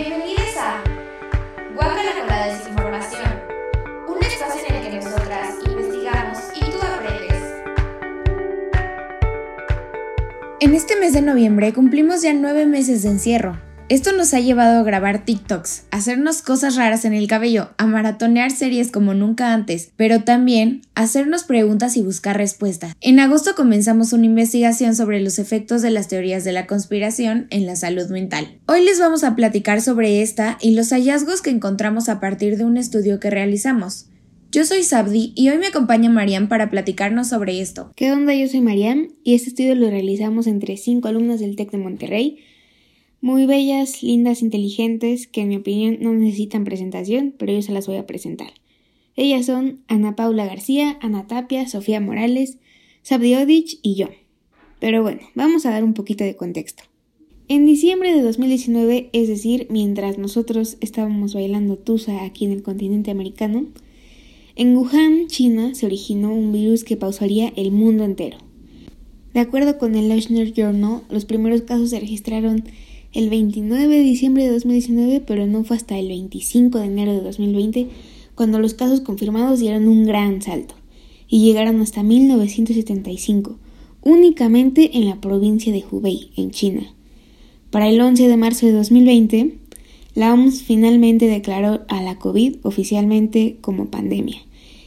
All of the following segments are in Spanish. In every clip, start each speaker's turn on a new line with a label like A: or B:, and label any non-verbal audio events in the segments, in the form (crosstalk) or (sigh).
A: Bienvenidos a Guácala con la desinformación, un espacio en el que nosotras investigamos y tú aprendes.
B: En este mes de noviembre cumplimos ya nueve meses de encierro. Esto nos ha llevado a grabar TikToks, hacernos cosas raras en el cabello, a maratonear series como nunca antes, pero también hacernos preguntas y buscar respuestas. En agosto comenzamos una investigación sobre los efectos de las teorías de la conspiración en la salud mental. Hoy les vamos a platicar sobre esta y los hallazgos que encontramos a partir de un estudio que realizamos. Yo soy Sabdi y hoy me acompaña Mariam para platicarnos sobre esto.
C: ¿Qué onda? Yo soy Mariam y este estudio lo realizamos entre cinco alumnas del TEC de Monterrey muy bellas, lindas, inteligentes, que en mi opinión no necesitan presentación, pero yo se las voy a presentar. Ellas son Ana Paula García, Ana Tapia, Sofía Morales, Sabdiodich y yo. Pero bueno, vamos a dar un poquito de contexto. En diciembre de 2019, es decir, mientras nosotros estábamos bailando Tusa aquí en el continente americano, en Wuhan, China, se originó un virus que pausaría el mundo entero. De acuerdo con el National Journal, los primeros casos se registraron el 29 de diciembre de 2019, pero no fue hasta el 25 de enero de 2020 cuando los casos confirmados dieron un gran salto y llegaron hasta 1975, únicamente en la provincia de Hubei, en China. Para el 11 de marzo de 2020, la OMS finalmente declaró a la COVID oficialmente como pandemia.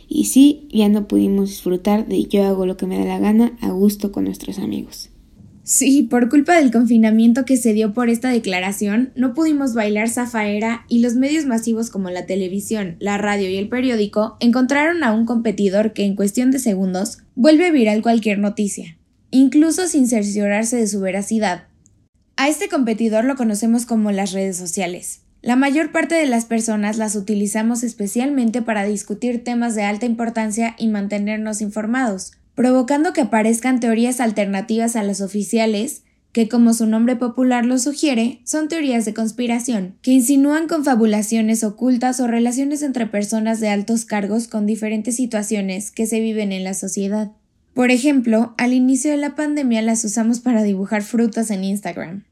C: Y sí, ya no pudimos disfrutar de yo hago lo que me da la gana a gusto con nuestros amigos.
B: Sí, por culpa del confinamiento que se dio por esta declaración, no pudimos bailar zafaera y los medios masivos como la televisión, la radio y el periódico encontraron a un competidor que en cuestión de segundos vuelve viral cualquier noticia, incluso sin cerciorarse de su veracidad. A este competidor lo conocemos como las redes sociales. La mayor parte de las personas las utilizamos especialmente para discutir temas de alta importancia y mantenernos informados, provocando que aparezcan teorías alternativas a las oficiales, que como su nombre popular lo sugiere, son teorías de conspiración, que insinúan confabulaciones ocultas o relaciones entre personas de altos cargos con diferentes situaciones que se viven en la sociedad. Por ejemplo, al inicio de la pandemia las usamos para dibujar frutas en Instagram.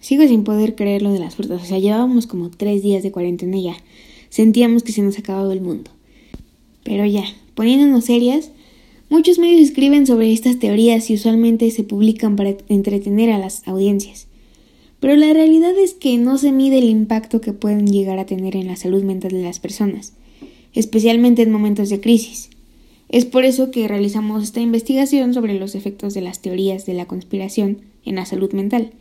C: Sigo sin poder creer lo de las frutas, o sea, llevábamos como tres días de cuarentena ya. Sentíamos que se nos acababa el mundo. Pero ya, poniéndonos serias, Muchos medios escriben sobre estas teorías y usualmente se publican para entretener a las audiencias. Pero la realidad es que no se mide el impacto que pueden llegar a tener en la salud mental de las personas, especialmente en momentos de crisis. Es por eso que realizamos esta investigación sobre los efectos de las teorías de la conspiración en la salud mental.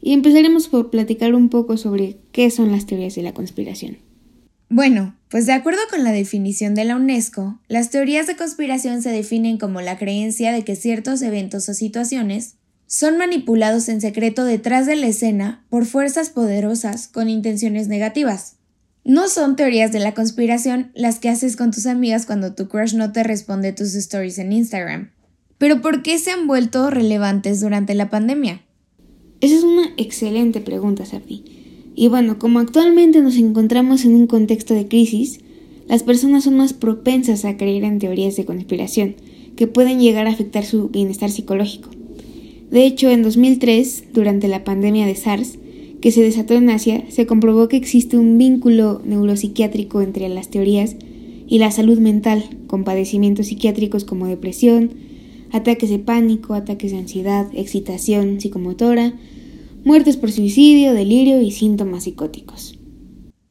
C: Y empezaremos por platicar un poco sobre qué son las teorías de la conspiración.
B: Bueno, pues de acuerdo con la definición de la UNESCO, las teorías de conspiración se definen como la creencia de que ciertos eventos o situaciones son manipulados en secreto detrás de la escena por fuerzas poderosas con intenciones negativas. No son teorías de la conspiración las que haces con tus amigas cuando tu crush no te responde tus stories en Instagram. Pero ¿por qué se han vuelto relevantes durante la pandemia?
C: Esa es una excelente pregunta, Safi. Y bueno, como actualmente nos encontramos en un contexto de crisis, las personas son más propensas a creer en teorías de conspiración, que pueden llegar a afectar su bienestar psicológico. De hecho, en 2003, durante la pandemia de SARS, que se desató en Asia, se comprobó que existe un vínculo neuropsiquiátrico entre las teorías y la salud mental, con padecimientos psiquiátricos como depresión, ataques de pánico, ataques de ansiedad, excitación psicomotora, muertes por suicidio, delirio y síntomas psicóticos.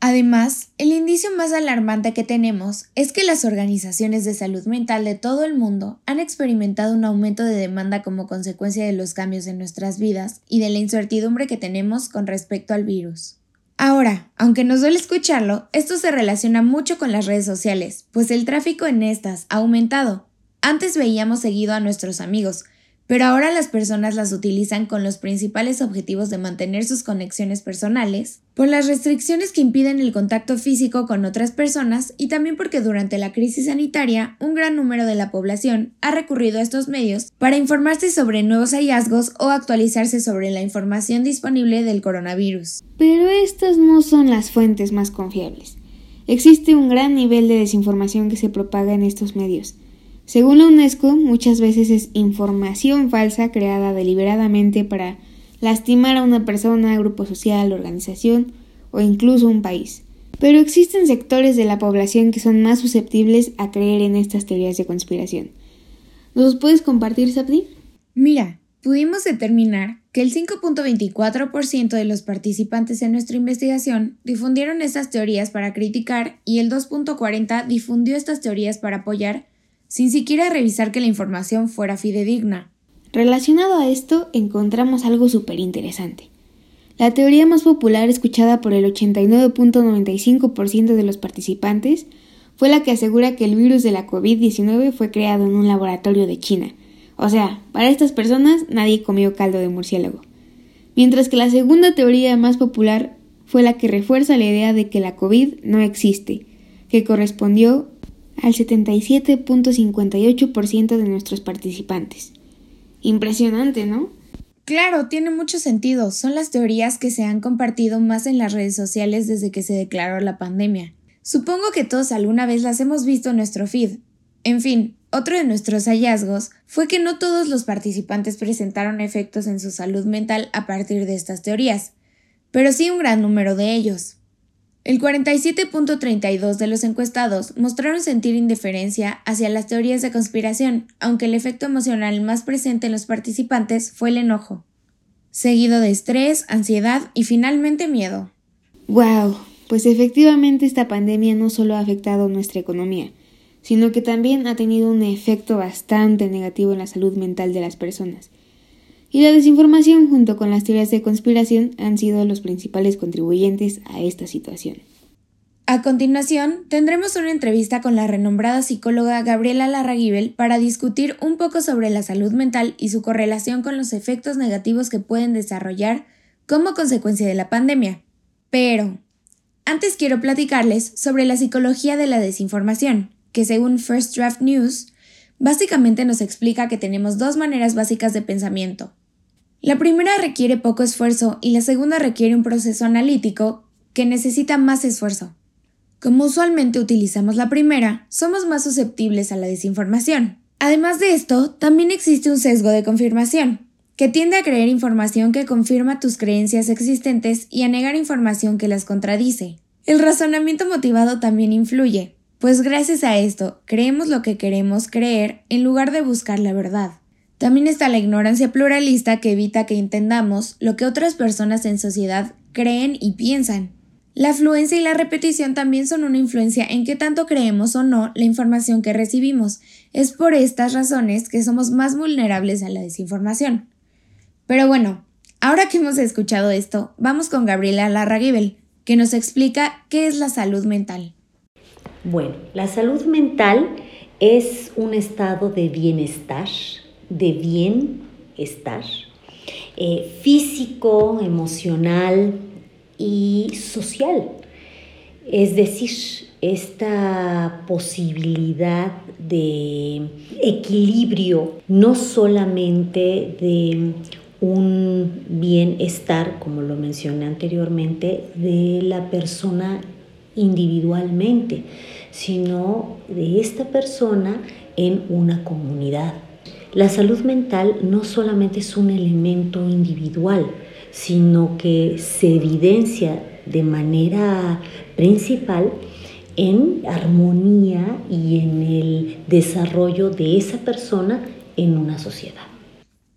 B: Además, el indicio más alarmante que tenemos es que las organizaciones de salud mental de todo el mundo han experimentado un aumento de demanda como consecuencia de los cambios en nuestras vidas y de la incertidumbre que tenemos con respecto al virus. Ahora, aunque nos duele escucharlo, esto se relaciona mucho con las redes sociales, pues el tráfico en estas ha aumentado. Antes veíamos seguido a nuestros amigos, pero ahora las personas las utilizan con los principales objetivos de mantener sus conexiones personales, por las restricciones que impiden el contacto físico con otras personas y también porque durante la crisis sanitaria un gran número de la población ha recurrido a estos medios para informarse sobre nuevos hallazgos o actualizarse sobre la información disponible del coronavirus.
C: Pero estas no son las fuentes más confiables. Existe un gran nivel de desinformación que se propaga en estos medios según la UNESCO, muchas veces es información falsa creada deliberadamente para lastimar a una persona, grupo social, organización o incluso un país. Pero existen sectores de la población que son más susceptibles a creer en estas teorías de conspiración. ¿Nos puedes compartir, Sapdi?
B: Mira, pudimos determinar que el 5.24% de los participantes en nuestra investigación difundieron estas teorías para criticar y el 2.40% difundió estas teorías para apoyar sin siquiera revisar que la información fuera fidedigna.
C: Relacionado a esto, encontramos algo súper interesante. La teoría más popular escuchada por el 89.95% de los participantes fue la que asegura que el virus de la COVID-19 fue creado en un laboratorio de China. O sea, para estas personas nadie comió caldo de murciélago. Mientras que la segunda teoría más popular fue la que refuerza la idea de que la COVID no existe, que correspondió al 77.58% de nuestros participantes. Impresionante, ¿no?
B: Claro, tiene mucho sentido. Son las teorías que se han compartido más en las redes sociales desde que se declaró la pandemia. Supongo que todos alguna vez las hemos visto en nuestro feed. En fin, otro de nuestros hallazgos fue que no todos los participantes presentaron efectos en su salud mental a partir de estas teorías, pero sí un gran número de ellos. El 47.32 de los encuestados mostraron sentir indiferencia hacia las teorías de conspiración, aunque el efecto emocional más presente en los participantes fue el enojo, seguido de estrés, ansiedad y finalmente miedo.
C: ¡Wow! Pues efectivamente esta pandemia no solo ha afectado nuestra economía, sino que también ha tenido un efecto bastante negativo en la salud mental de las personas y la desinformación junto con las teorías de conspiración han sido los principales contribuyentes a esta situación.
B: A continuación, tendremos una entrevista con la renombrada psicóloga Gabriela Larraguibel para discutir un poco sobre la salud mental y su correlación con los efectos negativos que pueden desarrollar como consecuencia de la pandemia. Pero, antes quiero platicarles sobre la psicología de la desinformación, que según First Draft News, básicamente nos explica que tenemos dos maneras básicas de pensamiento, la primera requiere poco esfuerzo y la segunda requiere un proceso analítico que necesita más esfuerzo. Como usualmente utilizamos la primera, somos más susceptibles a la desinformación. Además de esto, también existe un sesgo de confirmación, que tiende a creer información que confirma tus creencias existentes y a negar información que las contradice. El razonamiento motivado también influye, pues gracias a esto creemos lo que queremos creer en lugar de buscar la verdad. También está la ignorancia pluralista que evita que entendamos lo que otras personas en sociedad creen y piensan. La afluencia y la repetición también son una influencia en qué tanto creemos o no la información que recibimos. Es por estas razones que somos más vulnerables a la desinformación. Pero bueno, ahora que hemos escuchado esto, vamos con Gabriela Larraguibel, que nos explica qué es la salud mental.
D: Bueno, la salud mental es un estado de bienestar de bienestar eh, físico, emocional y social. Es decir, esta posibilidad de equilibrio, no solamente de un bienestar, como lo mencioné anteriormente, de la persona individualmente, sino de esta persona en una comunidad. La salud mental no solamente es un elemento individual, sino que se evidencia de manera principal en armonía y en el desarrollo de esa persona en una sociedad.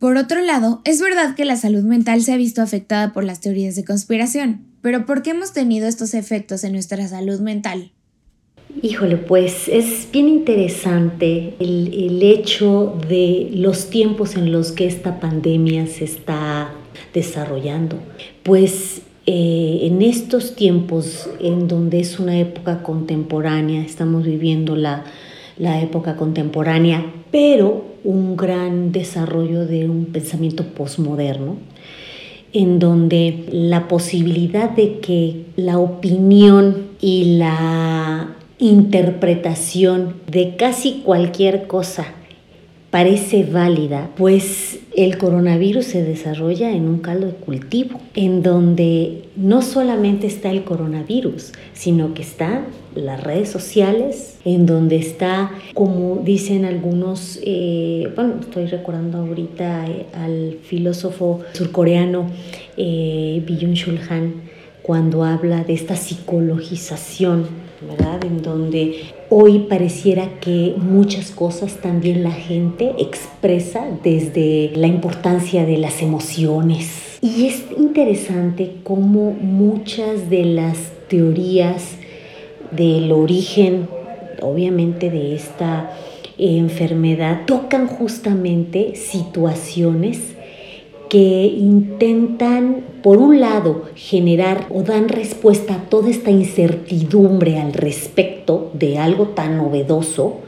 B: Por otro lado, es verdad que la salud mental se ha visto afectada por las teorías de conspiración, pero ¿por qué hemos tenido estos efectos en nuestra salud mental?
D: Híjole, pues es bien interesante el, hecho de los tiempos en los que esta pandemia se está desarrollando. Pues eh, en estos tiempos en donde es una época contemporánea, estamos viviendo la, la época contemporánea, pero un gran desarrollo de un pensamiento posmoderno, en donde la posibilidad de que la opinión y la interpretación de casi cualquier cosa parece válida, pues el coronavirus se desarrolla en un caldo de cultivo, en donde no solamente está el coronavirus, sino que están las redes sociales, en donde está, como dicen algunos, eh, bueno, estoy recordando ahorita eh, al filósofo surcoreano eh, Byung-Chul Han, cuando habla de esta psicologización, ¿verdad? En donde hoy pareciera que muchas cosas también la gente expresa desde la importancia de las emociones. Y es interesante cómo muchas de las teorías del origen, obviamente, de esta enfermedad, tocan justamente situaciones que intentan, por un lado, generar o dan respuesta a toda esta incertidumbre al respecto de algo tan novedoso,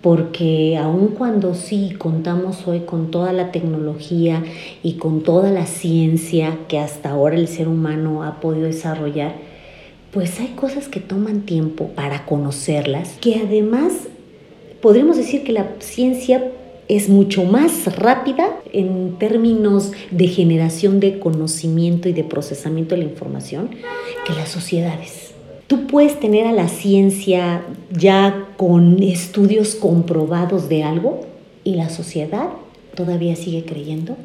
D: porque aun cuando sí contamos hoy con toda la tecnología y con toda la ciencia que hasta ahora el ser humano ha podido desarrollar, pues hay cosas que toman tiempo para conocerlas, que además podríamos decir que la ciencia es mucho más rápida en términos de generación de conocimiento y de procesamiento de la información que las sociedades. Tú puedes tener a la ciencia ya con estudios comprobados de algo y la sociedad todavía sigue creyendo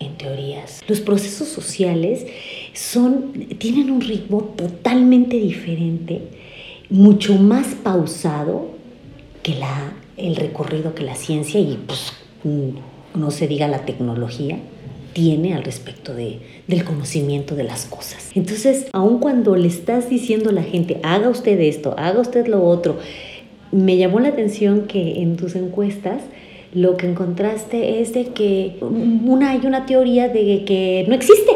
D: en teorías. Los procesos sociales son, tienen un ritmo totalmente diferente, mucho más pausado que la el recorrido que la ciencia y pues no se diga la tecnología tiene al respecto de, del conocimiento de las cosas. Entonces, aun cuando le estás diciendo a la gente, haga usted esto, haga usted lo otro, me llamó la atención que en tus encuestas lo que encontraste es de que una, hay una teoría de que no existe.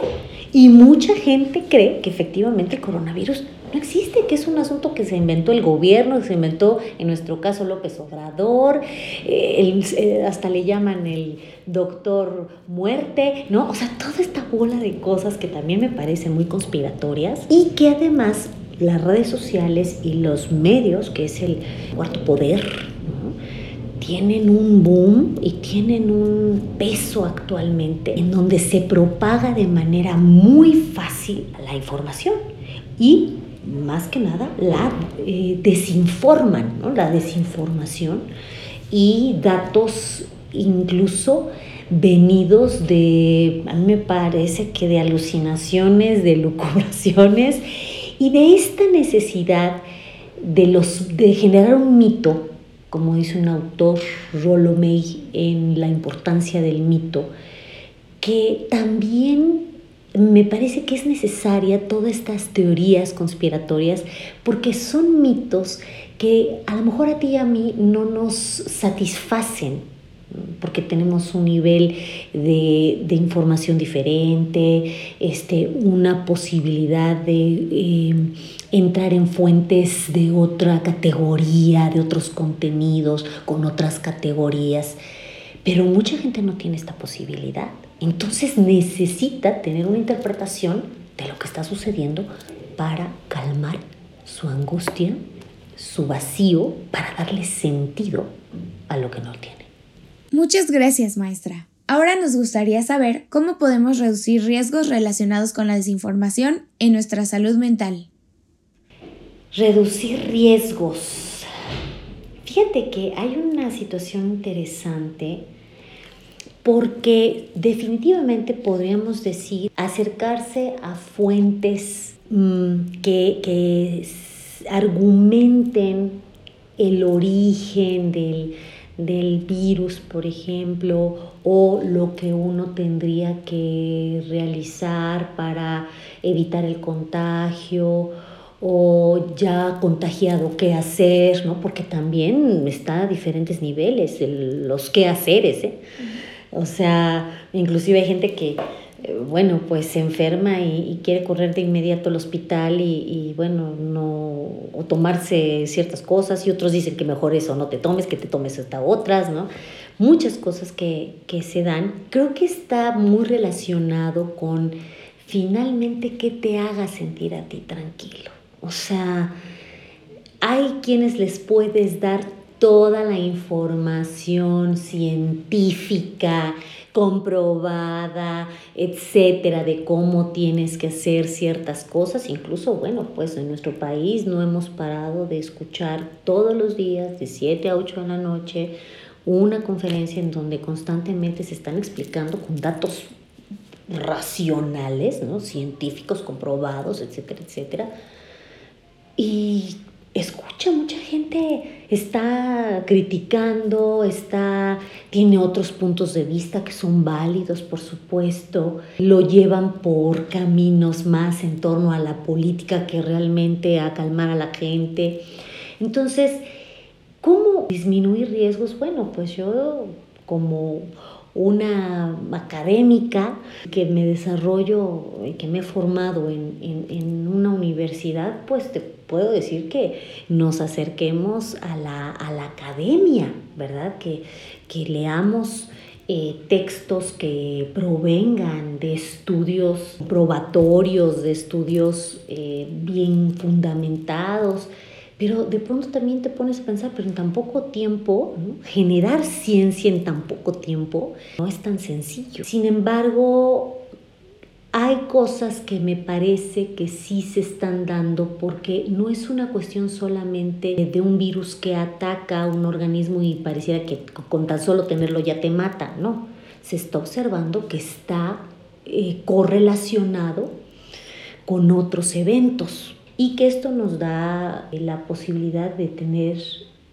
D: Y mucha gente cree que efectivamente el coronavirus no existe, que es un asunto que se inventó el gobierno, que se inventó en nuestro caso López Obrador, eh, eh, hasta le llaman el doctor muerte, ¿no? O sea, toda esta bola de cosas que también me parecen muy conspiratorias y que además las redes sociales y los medios, que es el cuarto poder, tienen un boom y tienen un peso actualmente en donde se propaga de manera muy fácil la información y más que nada la eh, desinforman, ¿no? la desinformación y datos incluso venidos de, a mí me parece que de alucinaciones, de lucubraciones y de esta necesidad de, los, de generar un mito, como dice un autor, Rollo May, en la importancia del mito, que también me parece que es necesaria todas estas teorías conspiratorias porque son mitos que a lo mejor a ti y a mí no nos satisfacen porque tenemos un nivel de, información diferente, este, una posibilidad de em, entrar en fuentes de otra categoría, de otros contenidos, con otras categorías. Pero mucha gente no tiene esta posibilidad. Entonces necesita tener una interpretación de lo que está sucediendo para calmar su angustia, su vacío, para darle sentido a lo que no tiene.
B: Muchas gracias, maestra. Ahora nos gustaría saber cómo podemos reducir riesgos relacionados con la desinformación en nuestra salud mental.
D: Reducir riesgos. Fíjate que hay una situación interesante porque definitivamente podríamos decir acercarse a fuentes mm, que, argumenten el origen del, del virus, por ejemplo, o lo que uno tendría que realizar para evitar el contagio o ya contagiado qué hacer, ¿no? Porque también está a diferentes niveles los qué haceres, ¿eh? O sea, inclusive hay gente que, eh, bueno, pues se enferma y, quiere correr de inmediato al hospital y, bueno, no, o tomarse ciertas cosas y otros dicen que mejor eso no te tomes, que te tomes hasta otras, ¿no? Muchas cosas que, que se dan. Creo que está muy relacionado con finalmente qué te haga sentir a ti tranquilo. O sea, hay quienes les puedes dar toda la información científica, comprobada, etcétera, de cómo tienes que hacer ciertas cosas. Incluso, bueno, pues en nuestro país no hemos parado de escuchar todos los días, de 7 a 8 de la noche, una conferencia en donde constantemente se están explicando con datos racionales, ¿no? científicos comprobados, etcétera, etcétera. Y escucha, mucha gente está criticando, está, tiene otros puntos de vista que son válidos, por supuesto, lo llevan por caminos más en torno a la política que realmente a calmar a la gente. Entonces, ¿cómo disminuir riesgos? Bueno, pues yo como una académica que me desarrollo, que me he formado en, en, una universidad, pues te puedo decir que nos acerquemos a la, a la academia, ¿verdad? Que, que leamos eh, textos que provengan de estudios probatorios, de estudios eh, bien fundamentados, pero de pronto también te pones a pensar, pero en tan poco tiempo, generar ciencia en tan poco tiempo no es tan sencillo. Sin embargo, hay cosas que me parece que sí se están dando porque no es una cuestión solamente de un virus que ataca a un organismo y pareciera que con tan solo tenerlo ya te mata, no. Se está observando que está eh, correlacionado con otros eventos y que esto nos da la posibilidad de tener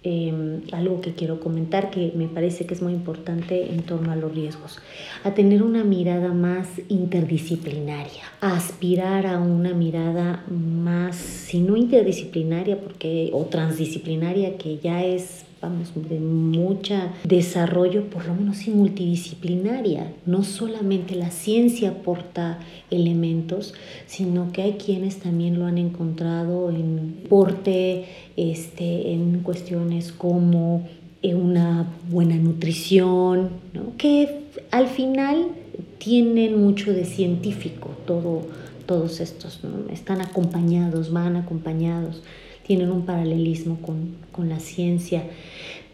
D: Em, algo que quiero comentar que me parece que es muy importante en torno a los riesgos, a tener una mirada más interdisciplinaria, aspirar a una mirada más, si no interdisciplinaria porque, o transdisciplinaria, que ya es vamos, de mucho desarrollo, por lo menos sí multidisciplinaria. No solamente la ciencia aporta elementos, sino que hay quienes también lo han encontrado en porte, este, en cuestiones como eh, una buena nutrición, que al final tienen mucho de científico, todo, todos estos, están acompañados, van acompañados tienen un paralelismo con, con la ciencia,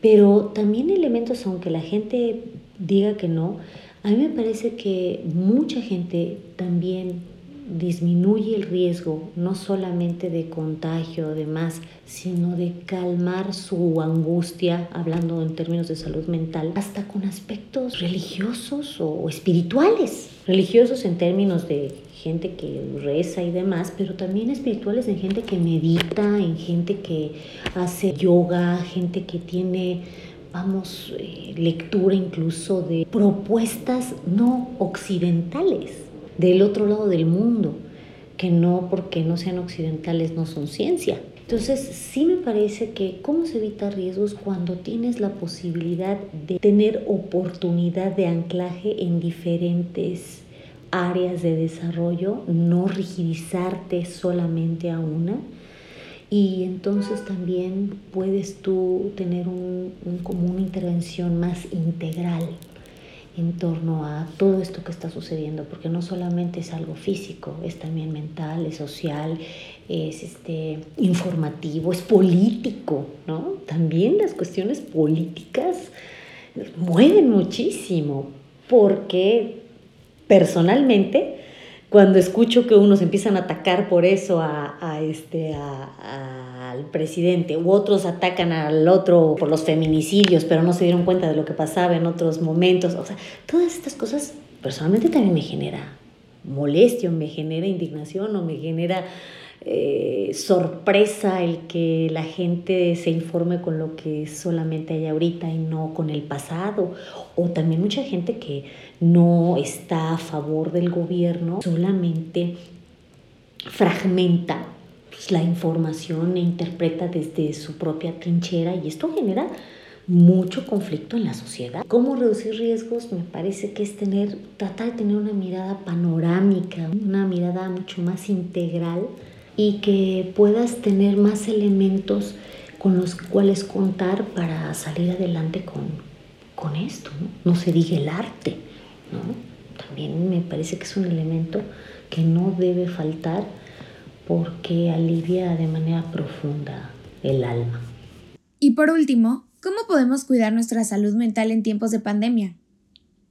D: pero también elementos, aunque la gente diga que no, a mí me parece que mucha gente también disminuye el riesgo no solamente de contagio, demás, sino de calmar su angustia, hablando en términos de salud mental, hasta con aspectos religiosos o espirituales. Religiosos en términos de gente que reza y demás, pero también espirituales en gente que medita, en gente que hace yoga, gente que tiene, vamos, eh, lectura incluso de propuestas no occidentales, del otro lado del mundo, que no porque no sean occidentales no son ciencia. Entonces, sí me parece que cómo se evita riesgos cuando tienes la posibilidad de tener oportunidad de anclaje en diferentes áreas de desarrollo, no rigidizarte solamente a una. Y entonces también puedes tú tener un, como una intervención más integral en torno a todo esto que está sucediendo, porque no solamente es algo físico, es también mental, es social, es este, informativo, es político, ¿no? También las cuestiones políticas mueven muchísimo, porque personalmente, cuando escucho que unos empiezan a atacar por eso a, este, al presidente, u otros atacan al otro por los feminicidios, pero no se dieron cuenta de lo que pasaba en otros momentos, o sea, todas estas cosas personalmente también me genera molestia, me genera indignación o me genera eh, sorpresa el que la gente se informe con lo que solamente hay ahorita y no con el pasado. O también mucha gente que no está a favor del gobierno, solamente fragmenta pues, la información e interpreta desde su propia trinchera y esto genera mucho conflicto en la sociedad. ¿Cómo reducir riesgos? Me parece que es tener, tratar de tener una mirada panorámica, una mirada mucho más integral y que puedas tener más elementos con los cuales contar para salir adelante con, con esto. ¿no? se diga el arte. ¿no? También me parece que es un elemento que no debe faltar porque alivia de manera profunda el alma.
B: Y por último, ¿cómo podemos cuidar nuestra salud mental en tiempos de pandemia?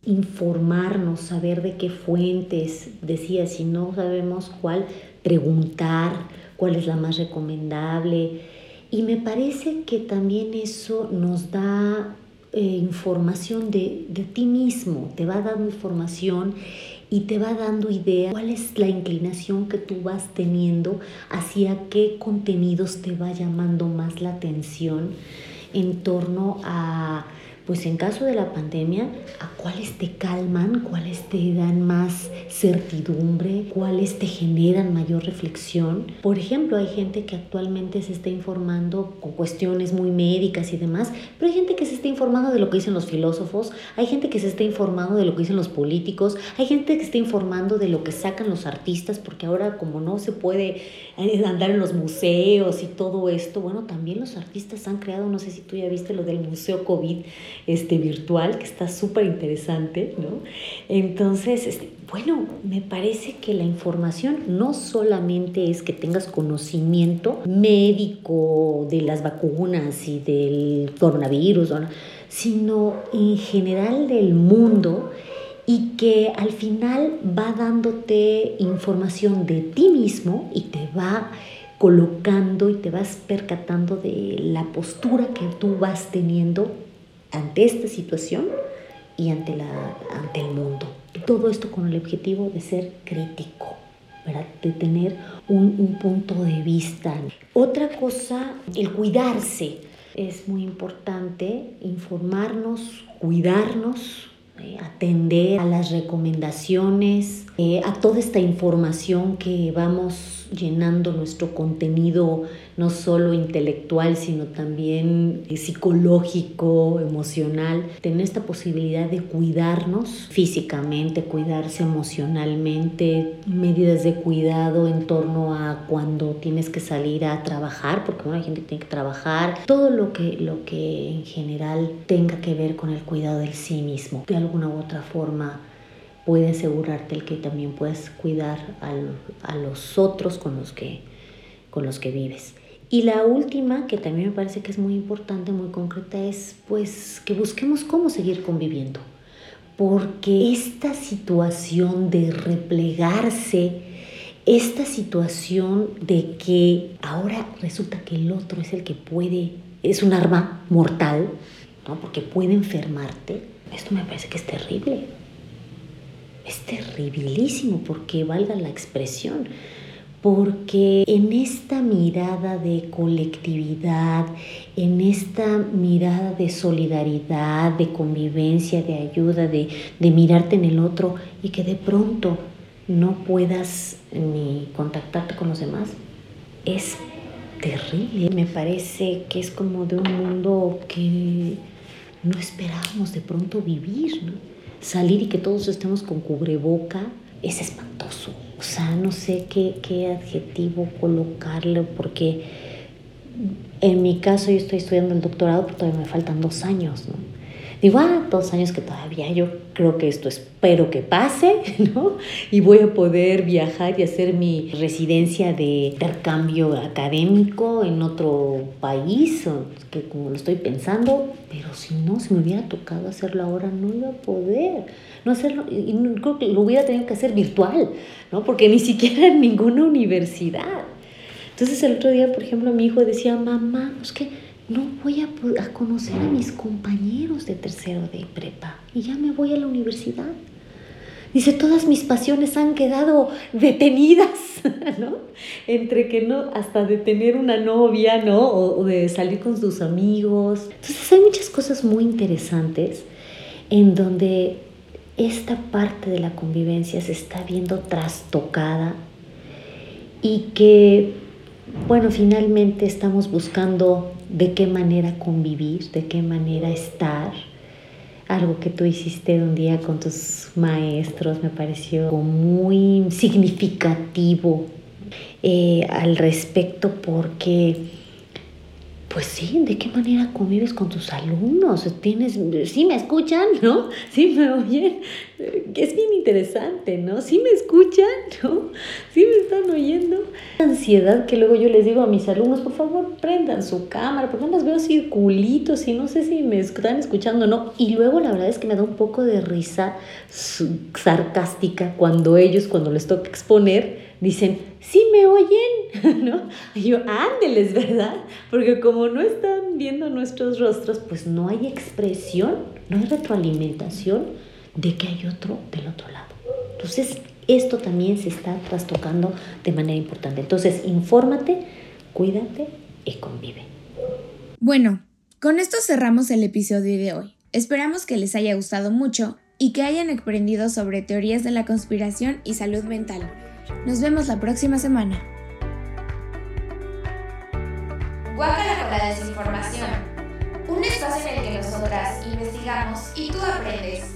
D: Informarnos, saber de qué fuentes, decía, si no sabemos cuál, preguntar cuál es la más recomendable. Y me parece que también eso nos da eh, información de, de, ti mismo, te va dando información y te va dando idea cuál es la inclinación que tú vas teniendo, hacia qué contenidos te va llamando más la atención en torno a pues en caso de la pandemia, ¿a cuáles te calman? ¿Cuáles te dan más certidumbre? ¿Cuáles te generan mayor reflexión? Por ejemplo, hay gente que actualmente se está informando con cuestiones muy médicas y demás, pero hay gente que se está informando de lo que dicen los filósofos, hay gente que se está informando de lo que dicen los políticos, hay gente que está informando de lo que sacan los artistas, porque ahora como no se puede eh, andar en los museos y todo esto, bueno, también los artistas han creado, no sé si tú ya viste lo del Museo COVID, este, virtual, que está súper interesante, ¿no? Entonces, este, bueno, me parece que la información no solamente es que tengas conocimiento médico de las vacunas y del coronavirus, sino en general del mundo y que al final va dándote información de ti mismo y te va colocando y te vas percatando de la postura que tú vas teniendo ante esta situación y ante, la, ante el mundo. Todo esto con el objetivo de ser crítico, de tener un, punto de vista. Otra cosa, el cuidarse. Es muy importante informarnos, cuidarnos, eh, atender a las recomendaciones, eh, a toda esta información que vamos llenando nuestro contenido no solo intelectual, sino también psicológico, emocional, tener esta posibilidad de cuidarnos físicamente, cuidarse emocionalmente, medidas de cuidado en torno a cuando tienes que salir a trabajar, porque bueno, hay gente que tiene que trabajar, todo lo que, lo que en general tenga que ver con el cuidado del sí mismo, de alguna u otra forma puede asegurarte el que también puedes cuidar a los otros con los, que, con los que vives. Y la última, que también me parece que es muy importante, muy concreta, es pues que busquemos cómo seguir conviviendo. Porque esta situación de replegarse, esta situación de que ahora resulta que el otro es el que puede, es un arma mortal, ¿no? porque puede enfermarte, esto me parece que es terrible es terribilísimo porque valga la expresión, porque en esta mirada de colectividad, en esta mirada de solidaridad, de convivencia, de ayuda, de, de mirarte en el otro y que de pronto no puedas ni contactarte con los demás, es terrible. Me parece que es como de un mundo que no esperábamos de pronto vivir, ¿no? salir y que todos estemos con cubreboca es espantoso. O sea, no sé qué, qué adjetivo colocarle porque en mi caso yo estoy estudiando el doctorado, pero todavía me faltan dos años, ¿no? Digo, ah, dos años que todavía yo creo que esto espero que pase, (laughs) ¿no? Y voy a poder viajar y hacer mi residencia de intercambio académico en otro país, que como lo estoy pensando, pero si no, si me hubiera tocado hacerlo ahora, no iba a poder. No hacerlo, y creo que lo hubiera tenido que hacer virtual, ¿no? Porque ni siquiera en ninguna universidad. Entonces el otro día, por ejemplo, mi hijo decía, mamá, es que no voy a, a, conocer a mis compañeros de tercero de prepa y ya me voy a la universidad. Dice, todas mis pasiones han quedado detenidas, (laughs) ¿no? Entre que no, hasta de tener una novia, ¿no? O, o de salir con sus amigos. Entonces hay muchas cosas muy interesantes en donde esta parte de la convivencia se está viendo trastocada y que, bueno, finalmente estamos buscando de qué manera convivir, de qué manera estar. Algo que tú hiciste un día con tus maestros me pareció muy significativo eh, al respecto porque pues sí, ¿de qué manera convives con tus alumnos? ¿Tienes, sí me escuchan, ¿no? Sí me oyen. Es bien interesante, ¿no? Sí me escuchan, (laughs) ¿no? Sí me están oyendo. Ansiedad que luego yo les digo a mis alumnos, por favor, prendan su cámara, porque no las veo circulitos y no sé si me están escuchando o no. Y luego la verdad es que me da un poco de risa sarcástica cuando ellos, cuando les toca exponer, dicen, sí me oyen, (laughs) ¿no? Y yo, ándeles, ¿verdad? Porque como no están viendo nuestros rostros, pues no hay expresión, no hay retroalimentación de que hay otro del otro lado. Entonces, esto también se está trastocando de manera importante. Entonces, infórmate, cuídate y convive.
B: Bueno, con esto cerramos el episodio de hoy. Esperamos que les haya gustado mucho y que hayan aprendido sobre teorías de la conspiración y salud mental. Nos vemos la próxima semana.
A: Guácala con la desinformación. Un espacio en el que nosotras investigamos y tú aprendes.